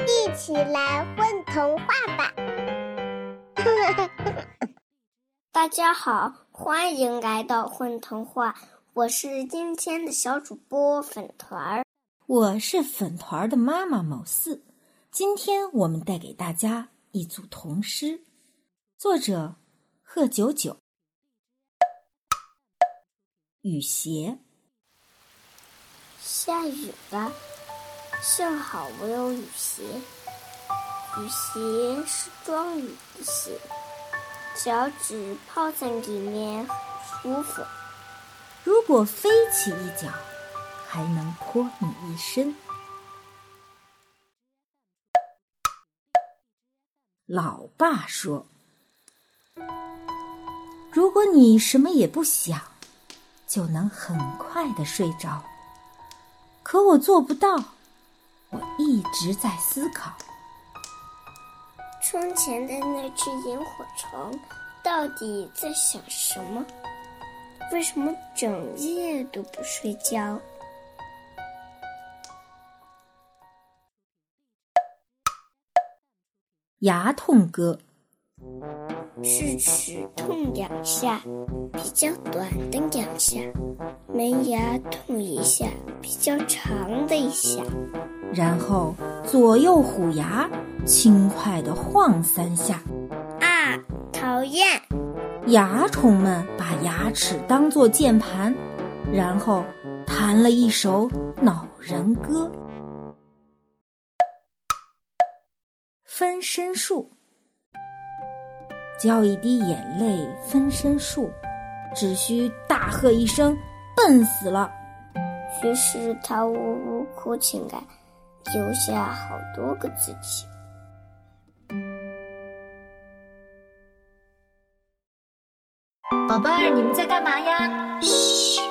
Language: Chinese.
一起来混童话吧！大家好，欢迎来到混童话，我是今天的小主播粉团儿，我是粉团儿的妈妈某四。今天我们带给大家一组童诗，作者贺九九。雨鞋。下雨了，幸好我有雨鞋。雨鞋是装雨的鞋，脚趾泡在里面很舒服。如果飞起一脚，还能泼你一身。老爸说：“如果你什么也不想，就能很快的睡着。可我做不到，我一直在思考。窗前的那只萤火虫到底在想什么？为什么整夜都不睡觉？”牙痛歌。智齿痛两下，比较短的两下；门牙痛一下，比较长的一下。然后左右虎牙轻快地晃三下。啊，讨厌！蚜虫们把牙齿当作键盘，然后弹了一首恼人歌。分身术。浇一滴眼泪，分身术，只需大喝一声“笨死了”，于是他呜呜哭起来，留下好多个自己。宝贝儿，你们在干嘛呀？嘘。